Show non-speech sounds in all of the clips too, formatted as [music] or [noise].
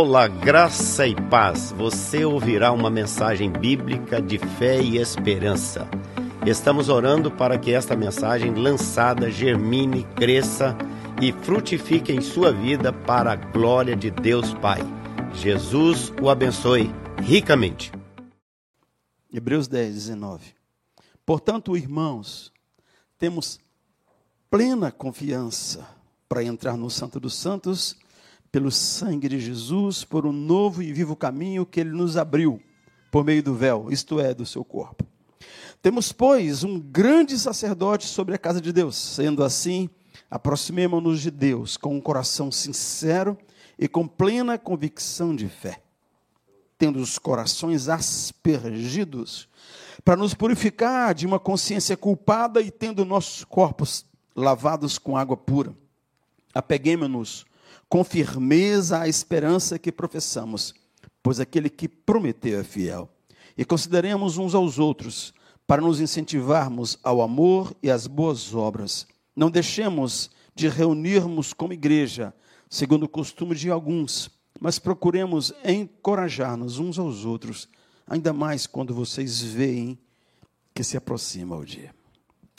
Olá, graça e paz. Você ouvirá uma mensagem bíblica de fé e esperança. Estamos orando para que esta mensagem lançada germine, cresça e frutifique em sua vida para a glória de Deus Pai. Jesus o abençoe ricamente. Hebreus 10, 19. Portanto, irmãos, temos plena confiança para entrar no Santo dos Santos pelo sangue de Jesus, por um novo e vivo caminho que ele nos abriu por meio do véu, isto é, do seu corpo. Temos, pois, um grande sacerdote sobre a casa de Deus. Sendo assim, aproximemo-nos de Deus com um coração sincero e com plena convicção de fé, tendo os corações aspergidos para nos purificar de uma consciência culpada e tendo nossos corpos lavados com água pura. Apeguemos-nos com firmeza à esperança que professamos, pois aquele que prometeu é fiel. E consideremos uns aos outros para nos incentivarmos ao amor e às boas obras. Não deixemos de reunirmos como igreja, segundo o costume de alguns, mas procuremos encorajar-nos uns aos outros, ainda mais quando vocês veem que se aproxima o dia.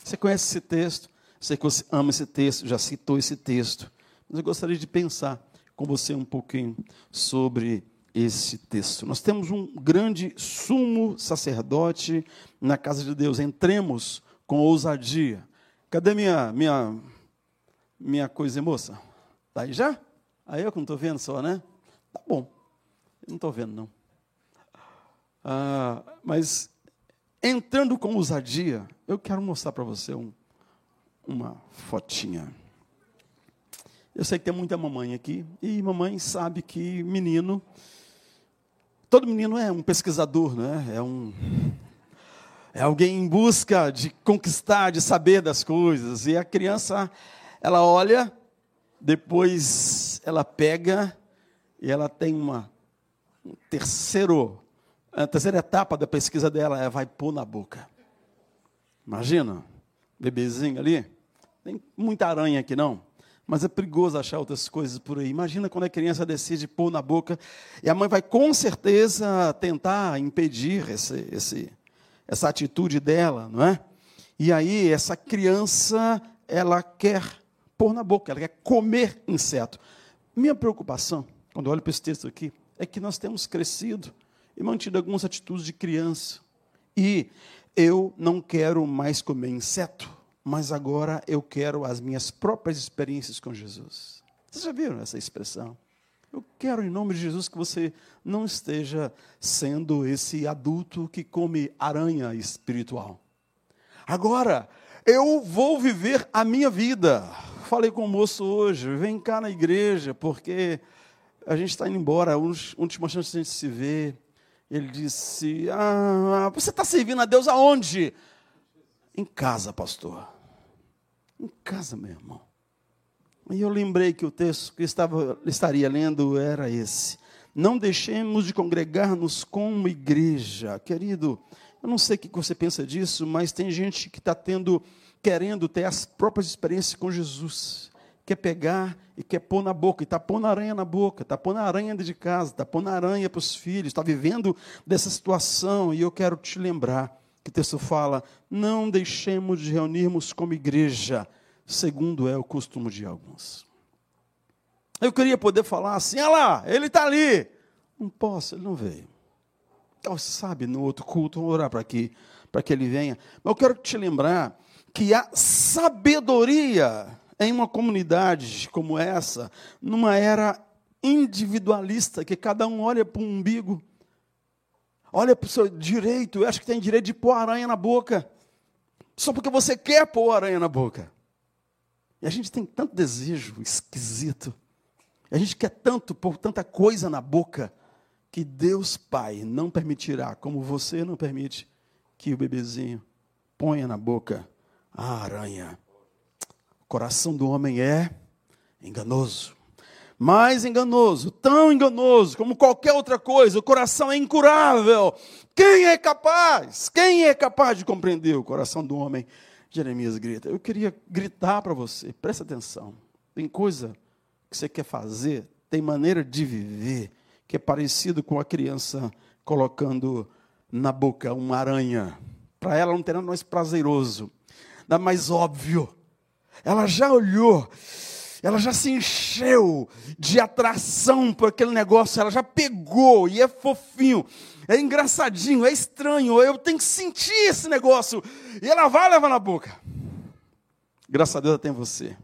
Você conhece esse texto? Sei que você ama esse texto, já citou esse texto. Mas eu gostaria de pensar com você um pouquinho sobre esse texto. Nós temos um grande sumo sacerdote na casa de Deus. Entremos com ousadia. Cadê minha minha minha coisa, moça? Tá aí já? Aí eu que não estou vendo só, né? Tá bom. Eu não estou vendo, não. Ah, mas entrando com ousadia, eu quero mostrar para você um, uma fotinha. Eu sei que tem muita mamãe aqui, e mamãe sabe que menino, todo menino é um pesquisador, né? é um. É alguém em busca de conquistar, de saber das coisas. E a criança, ela olha, depois ela pega e ela tem uma um terceiro, a terceira etapa da pesquisa dela é vai pôr na boca. Imagina, bebezinho ali. Tem muita aranha aqui não mas é perigoso achar outras coisas por aí. Imagina quando a criança decide pôr na boca, e a mãe vai com certeza tentar impedir esse, esse, essa atitude dela, não é? E aí essa criança, ela quer pôr na boca, ela quer comer inseto. Minha preocupação, quando olho para esse texto aqui, é que nós temos crescido e mantido algumas atitudes de criança. E eu não quero mais comer inseto mas agora eu quero as minhas próprias experiências com Jesus. Vocês já viram essa expressão? Eu quero, em nome de Jesus, que você não esteja sendo esse adulto que come aranha espiritual. Agora, eu vou viver a minha vida. Falei com o moço hoje, vem cá na igreja, porque a gente está indo embora, a última chance de a gente se ver. Ele disse: Ah, você está servindo a Deus aonde? Em casa, pastor. Em casa, meu irmão. E eu lembrei que o texto que estava, estaria lendo era esse. Não deixemos de congregar-nos como igreja. Querido, eu não sei o que você pensa disso, mas tem gente que está tendo, querendo ter as próprias experiências com Jesus. Quer pegar e quer pôr na boca, e está pondo aranha na boca, está pondo aranha dentro de casa, está pondo aranha para os filhos, está vivendo dessa situação, e eu quero te lembrar que o texto fala: não deixemos de reunirmos como igreja, segundo é o costume de alguns. Eu queria poder falar assim: olha lá, ele está ali. Não posso, ele não veio. Então, sabe, no outro culto, vamos orar para que, que ele venha. Mas eu quero te lembrar que a sabedoria em uma comunidade como essa, numa era individualista, que cada um olha para o umbigo, Olha para o seu direito, eu acho que tem direito de pôr aranha na boca. Só porque você quer pôr aranha na boca. E a gente tem tanto desejo esquisito. A gente quer tanto pôr tanta coisa na boca que Deus Pai não permitirá, como você não permite, que o bebezinho ponha na boca a aranha. O coração do homem é enganoso mais enganoso, tão enganoso como qualquer outra coisa, o coração é incurável. Quem é capaz? Quem é capaz de compreender o coração do homem? Jeremias grita. Eu queria gritar para você, presta atenção. Tem coisa que você quer fazer, tem maneira de viver que é parecido com a criança colocando na boca uma aranha. Para ela não tem nada mais prazeroso, nada mais óbvio. Ela já olhou, ela já se encheu de atração por aquele negócio, ela já pegou e é fofinho, é engraçadinho, é estranho, eu tenho que sentir esse negócio. E ela vai levar na boca. Graças a Deus tem você.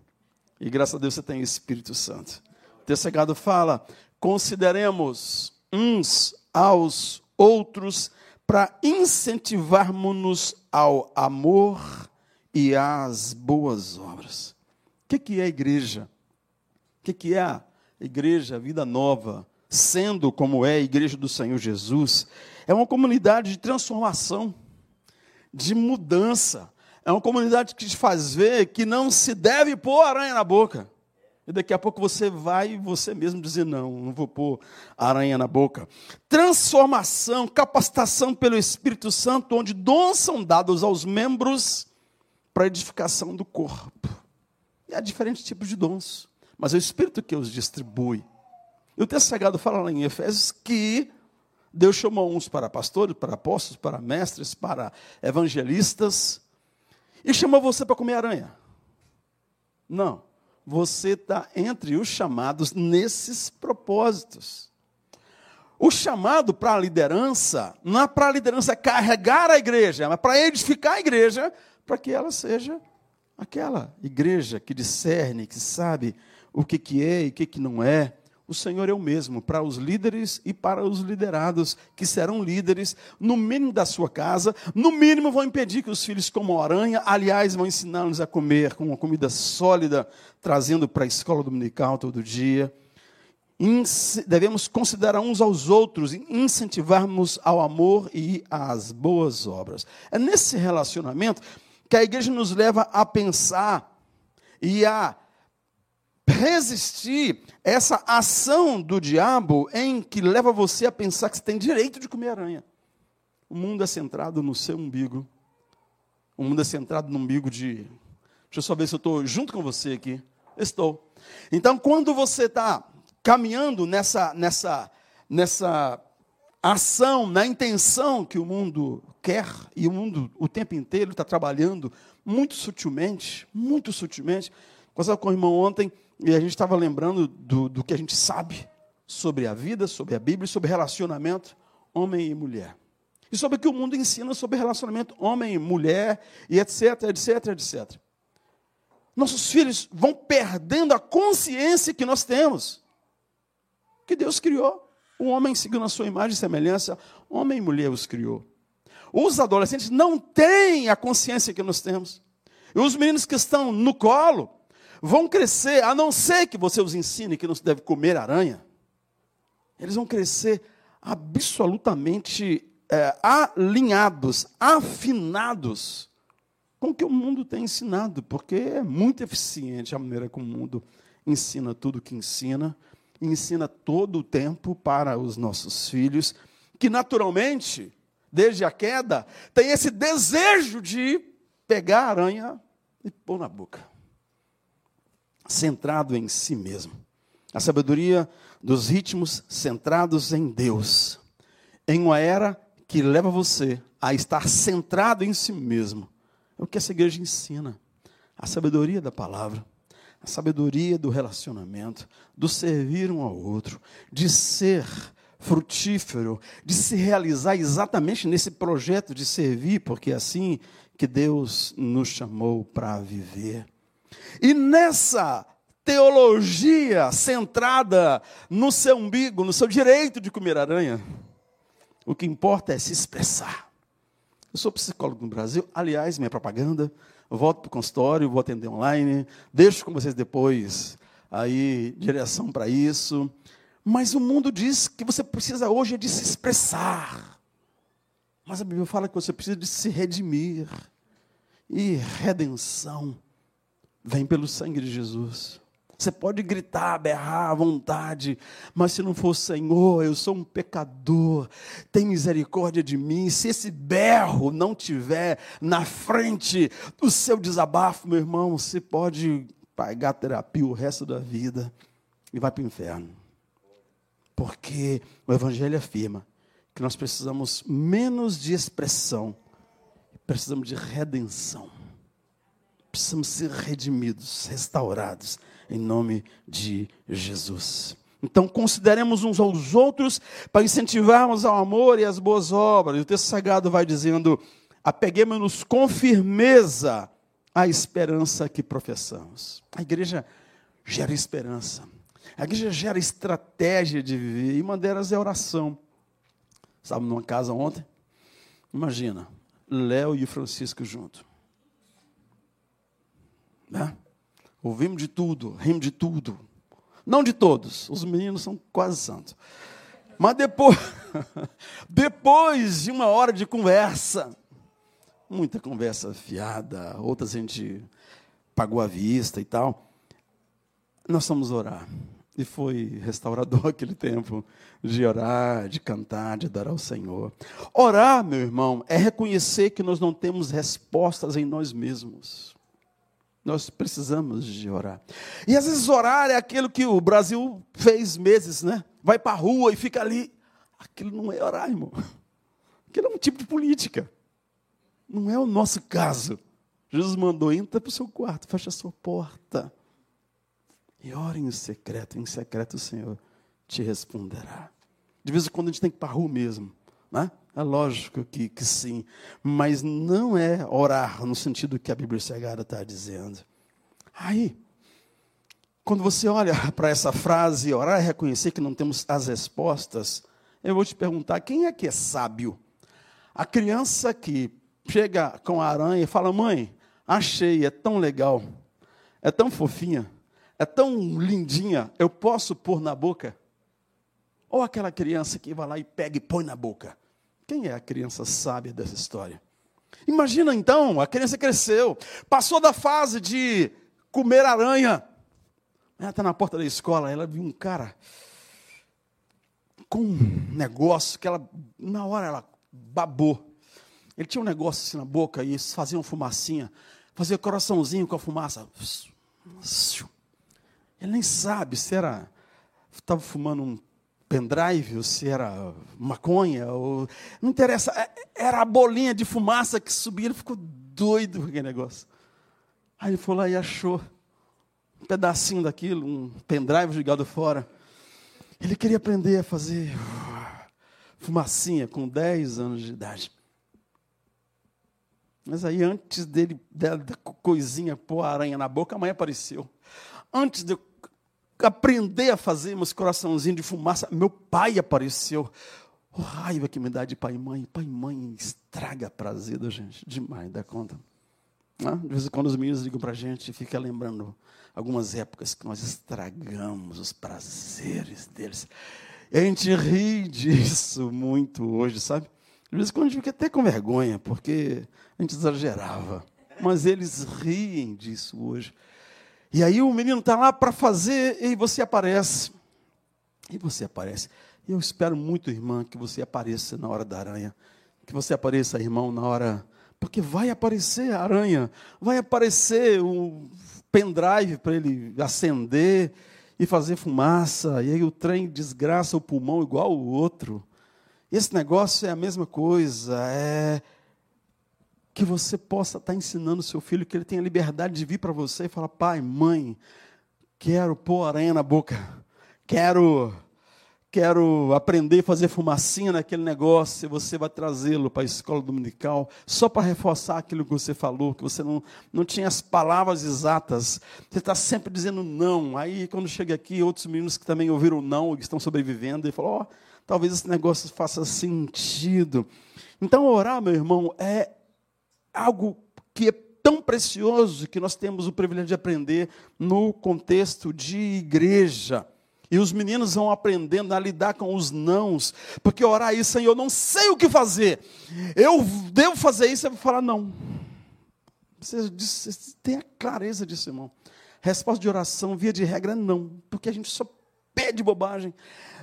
E graças a Deus você tem o Espírito Santo. O texto fala: consideremos uns aos outros para incentivarmos-nos ao amor e às boas obras. O que, que é a igreja? O que, que é a igreja, a vida nova, sendo como é a igreja do Senhor Jesus? É uma comunidade de transformação, de mudança. É uma comunidade que te faz ver que não se deve pôr aranha na boca. E daqui a pouco você vai você mesmo dizer: não, não vou pôr aranha na boca. Transformação, capacitação pelo Espírito Santo, onde dons são dados aos membros para edificação do corpo. E há diferentes tipos de dons, mas é o Espírito que os distribui. E o texto sagrado fala lá em Efésios que Deus chamou uns para pastores, para apóstolos, para mestres, para evangelistas, e chamou você para comer aranha. Não você está entre os chamados nesses propósitos. O chamado para a liderança, não é para a liderança carregar a igreja, mas para edificar a igreja, para que ela seja aquela igreja que discerne, que sabe o que, que é e o que, que não é, o Senhor é o mesmo para os líderes e para os liderados, que serão líderes, no mínimo da sua casa, no mínimo vão impedir que os filhos comam aranha, aliás, vão ensiná-los a comer com uma comida sólida, trazendo para a escola dominical todo dia. Devemos considerar uns aos outros, incentivarmos ao amor e às boas obras. É nesse relacionamento que a igreja nos leva a pensar e a resistir essa ação do diabo em que leva você a pensar que você tem direito de comer aranha. O mundo é centrado no seu umbigo. O mundo é centrado no umbigo de. Deixa eu só ver se eu estou junto com você aqui. Estou. Então, quando você está caminhando nessa, nessa, nessa ação, na intenção que o mundo quer, e o mundo o tempo inteiro está trabalhando muito sutilmente, muito sutilmente. Conversava com o irmão ontem, e a gente estava lembrando do, do que a gente sabe sobre a vida, sobre a Bíblia, sobre relacionamento homem e mulher. E sobre o que o mundo ensina sobre relacionamento homem e mulher, e etc, etc, etc. Nossos filhos vão perdendo a consciência que nós temos. Que Deus criou. O homem seguindo a sua imagem e semelhança, homem e mulher os criou. Os adolescentes não têm a consciência que nós temos. E os meninos que estão no colo, vão crescer, a não ser que você os ensine que não se deve comer aranha, eles vão crescer absolutamente é, alinhados, afinados com o que o mundo tem ensinado, porque é muito eficiente a maneira como o mundo ensina tudo o que ensina, ensina todo o tempo para os nossos filhos, que naturalmente, desde a queda, tem esse desejo de pegar a aranha e pôr na boca centrado em si mesmo. A sabedoria dos ritmos centrados em Deus. Em uma era que leva você a estar centrado em si mesmo. É o que essa igreja ensina. A sabedoria da palavra, a sabedoria do relacionamento, do servir um ao outro, de ser frutífero, de se realizar exatamente nesse projeto de servir, porque é assim que Deus nos chamou para viver. E nessa teologia centrada no seu umbigo, no seu direito de comer aranha, o que importa é se expressar. Eu sou psicólogo no Brasil, aliás, minha propaganda, volto para o consultório, vou atender online, deixo com vocês depois aí direção para isso. Mas o mundo diz que você precisa hoje é de se expressar. Mas a Bíblia fala que você precisa de se redimir. E redenção vem pelo sangue de Jesus. Você pode gritar, berrar à vontade, mas se não for Senhor, eu sou um pecador, tem misericórdia de mim. Se esse berro não tiver na frente do seu desabafo, meu irmão, você pode pagar terapia o resto da vida e vai para o inferno. Porque o Evangelho afirma que nós precisamos menos de expressão, precisamos de redenção. Precisamos ser redimidos, restaurados, em nome de Jesus. Então, consideremos uns aos outros para incentivarmos ao amor e às boas obras. E o texto sagrado vai dizendo: apeguemos-nos com firmeza à esperança que professamos. A igreja gera esperança. A igreja gera estratégia de viver. E uma delas é oração. Estava numa casa ontem. Imagina, Léo e Francisco junto. Né? Ouvimos de tudo, rimos de tudo. Não de todos, os meninos são quase santos. Mas depois, [laughs] depois de uma hora de conversa, muita conversa fiada, outras a gente pagou à vista e tal, nós fomos orar. E foi restaurador [laughs] aquele tempo de orar, de cantar, de adorar o Senhor. Orar, meu irmão, é reconhecer que nós não temos respostas em nós mesmos. Nós precisamos de orar. E às vezes orar é aquilo que o Brasil fez meses, né? Vai para a rua e fica ali. Aquilo não é orar, irmão. Aquilo é um tipo de política. Não é o nosso caso. Jesus mandou, entra para o seu quarto, fecha a sua porta. E ore em secreto. Em secreto o Senhor te responderá. De vez em quando a gente tem que ir para a rua mesmo. Né? É lógico que, que sim, mas não é orar no sentido que a Bíblia Sagrada está dizendo. Aí, quando você olha [laughs] para essa frase, orar é reconhecer que não temos as respostas, eu vou te perguntar: quem é que é sábio? A criança que chega com a aranha e fala: Mãe, achei, é tão legal, é tão fofinha, é tão lindinha, eu posso pôr na boca? Ou aquela criança que vai lá e pega e põe na boca? Quem é a criança sábia dessa história? Imagina então, a criança cresceu, passou da fase de comer aranha. Ela está na porta da escola, ela viu um cara com um negócio que ela, na hora, ela babou. Ele tinha um negócio assim na boca e fazia uma fumacinha, fazia coraçãozinho com a fumaça. Ele nem sabe se era. Estava fumando um pendrive, ou se era maconha, ou, não interessa, é, era a bolinha de fumaça que subia, ele ficou doido com aquele negócio. Aí ele foi lá e achou um pedacinho daquilo, um pendrive jogado fora. Ele queria aprender a fazer fumacinha com 10 anos de idade. Mas aí, antes dele, da coisinha pôr a aranha na boca, a mãe apareceu. Antes de eu aprender a fazer meus coraçãozinhos de fumaça. Meu pai apareceu. O raiva que me dá de pai e mãe. Pai e mãe estraga prazer da gente. Demais, dá conta. De vez em quando os meninos ligam para a gente e fica lembrando algumas épocas que nós estragamos os prazeres deles. E a gente ri disso muito hoje, sabe? De vez em quando a gente fica até com vergonha, porque a gente exagerava. Mas eles riem disso hoje. E aí o menino está lá para fazer e você aparece. E você aparece. E eu espero muito, irmã, que você apareça na hora da aranha. Que você apareça, irmão, na hora. Porque vai aparecer a aranha. Vai aparecer o pendrive para ele acender e fazer fumaça. E aí o trem desgraça o pulmão igual o outro. Esse negócio é a mesma coisa. É que você possa estar ensinando o seu filho, que ele tenha liberdade de vir para você e falar: pai, mãe, quero pôr aranha na boca, quero, quero aprender a fazer fumacinha naquele negócio, e você vai trazê-lo para a escola dominical, só para reforçar aquilo que você falou, que você não, não tinha as palavras exatas, você está sempre dizendo não. Aí, quando chega aqui, outros meninos que também ouviram não, e estão sobrevivendo, e falam: ó, oh, talvez esse negócio faça sentido. Então, orar, meu irmão, é algo que é tão precioso que nós temos o privilégio de aprender no contexto de igreja. E os meninos vão aprendendo a lidar com os nãos, porque orar isso, Senhor, eu não sei o que fazer. Eu devo fazer isso, eu vou falar não. Você, você tem a clareza disso, irmão. Resposta de oração, via de regra, não, porque a gente só pede bobagem.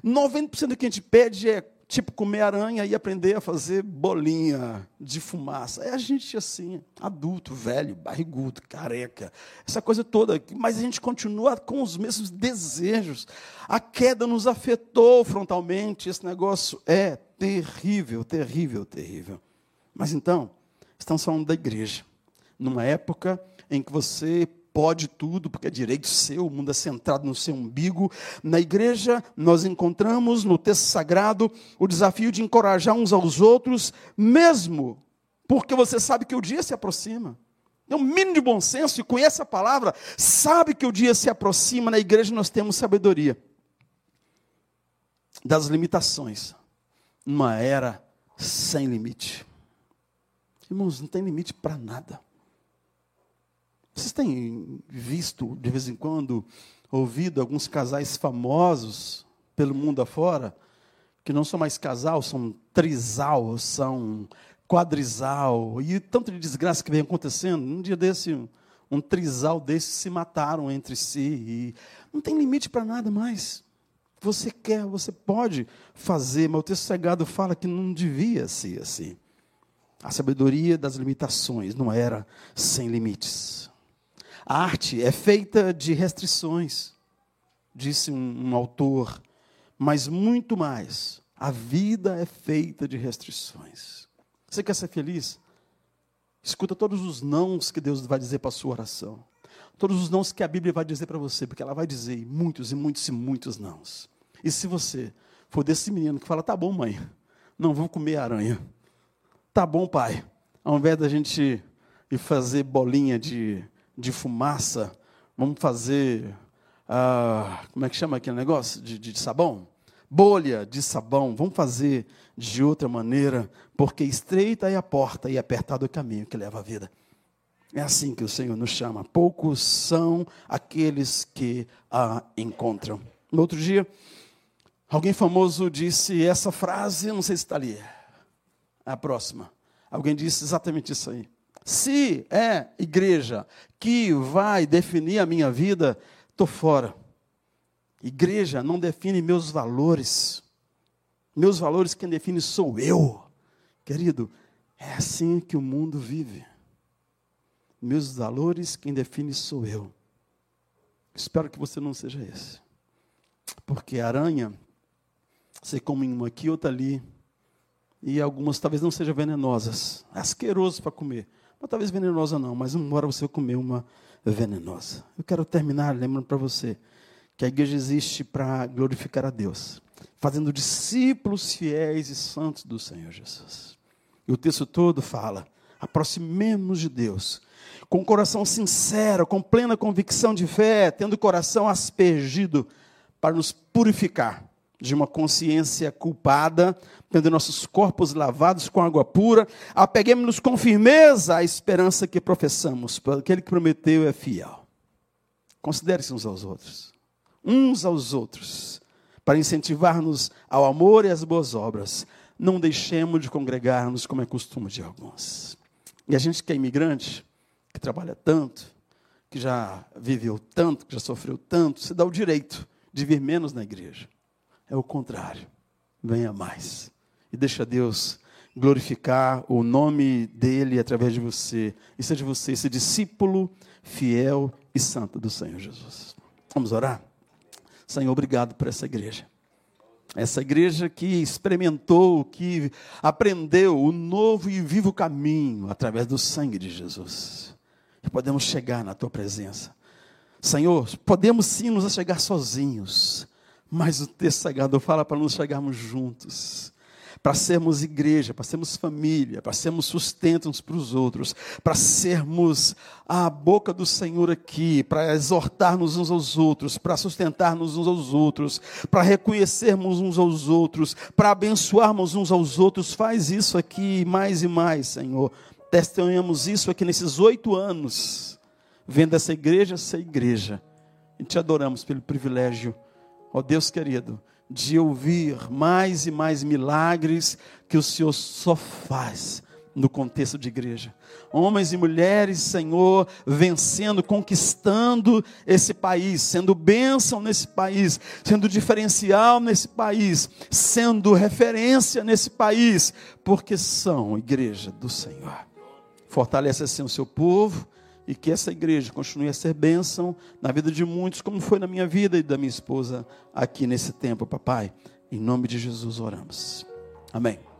90% do que a gente pede é tipo comer aranha e aprender a fazer bolinha de fumaça. É a gente assim, adulto, velho, barrigudo, careca, essa coisa toda. Mas a gente continua com os mesmos desejos. A queda nos afetou frontalmente. Esse negócio é terrível, terrível, terrível. Mas então, estamos falando da igreja. Numa época em que você pode tudo, porque é direito seu, o mundo é centrado no seu umbigo. Na igreja, nós encontramos no texto sagrado o desafio de encorajar uns aos outros, mesmo porque você sabe que o dia se aproxima. Tem um mínimo de bom senso e conhece a palavra, sabe que o dia se aproxima. Na igreja nós temos sabedoria das limitações, numa era sem limite. Irmãos, não tem limite para nada. Vocês têm visto, de vez em quando, ouvido alguns casais famosos pelo mundo afora, que não são mais casal, são trisal, são quadrisal, e tanto de desgraça que vem acontecendo. Um dia desse, um trisal desse se mataram entre si, e não tem limite para nada mais. Você quer, você pode fazer, mas o texto sagrado fala que não devia ser assim. A sabedoria das limitações não era sem limites. A arte é feita de restrições, disse um, um autor, mas muito mais. A vida é feita de restrições. Você quer ser feliz? Escuta todos os nãos que Deus vai dizer para a sua oração. Todos os nãos que a Bíblia vai dizer para você, porque ela vai dizer muitos e muitos e muitos nãos. E se você for desse menino que fala, tá bom, mãe, não vou comer aranha. Tá bom, pai. Ao invés da gente ir fazer bolinha de de fumaça, vamos fazer, ah, como é que chama aquele negócio? De, de, sabão? Bolha de sabão, vamos fazer de outra maneira, porque estreita é a porta e apertado é o caminho que leva à vida. É assim que o Senhor nos chama. Poucos são aqueles que a encontram. No outro dia, alguém famoso disse essa frase, não sei se está ali. A próxima. Alguém disse exatamente isso aí. Se é igreja que vai definir a minha vida, estou fora. Igreja não define meus valores. Meus valores quem define sou eu. Querido, é assim que o mundo vive. Meus valores quem define sou eu. Espero que você não seja esse. Porque aranha, você come uma aqui, outra ali. E algumas talvez não sejam venenosas. Asqueroso para comer. Ou talvez venenosa não, mas uma hora você comer uma venenosa. Eu quero terminar lembrando para você que a igreja existe para glorificar a Deus, fazendo discípulos fiéis e santos do Senhor Jesus. E o texto todo fala: aproximemos de Deus, com o coração sincero, com plena convicção de fé, tendo o coração aspergido para nos purificar de uma consciência culpada, tendo nossos corpos lavados com água pura, apeguemos-nos com firmeza à esperança que professamos, porque aquele que prometeu é fiel. Considere-se uns aos outros, uns aos outros, para incentivar-nos ao amor e às boas obras. Não deixemos de congregar-nos como é costume de alguns. E a gente que é imigrante, que trabalha tanto, que já viveu tanto, que já sofreu tanto, se dá o direito de vir menos na igreja. É o contrário. Venha mais. E deixa Deus glorificar o nome dele através de você. E seja você esse discípulo fiel e santo do Senhor Jesus. Vamos orar? Senhor, obrigado por essa igreja. Essa igreja que experimentou, que aprendeu o novo e vivo caminho através do sangue de Jesus. E podemos chegar na tua presença. Senhor, podemos sim nos chegar sozinhos, mas o texto sagrado fala para nos chegarmos juntos, para sermos igreja, para sermos família, para sermos sustento uns para os outros, para sermos a boca do Senhor aqui, para exortarmos uns aos outros, para sustentarmos uns aos outros, para reconhecermos uns aos outros, para abençoarmos uns aos outros. Faz isso aqui mais e mais, Senhor. Testemunhamos isso aqui nesses oito anos, vendo essa igreja ser igreja. E te adoramos pelo privilégio ó Deus querido, de ouvir mais e mais milagres que o Senhor só faz no contexto de igreja. Homens e mulheres, Senhor, vencendo, conquistando esse país, sendo bênção nesse país, sendo diferencial nesse país, sendo referência nesse país, porque são igreja do Senhor. Fortalece assim o seu povo e que essa igreja continue a ser bênção na vida de muitos, como foi na minha vida e da minha esposa aqui nesse tempo, papai. Em nome de Jesus oramos. Amém.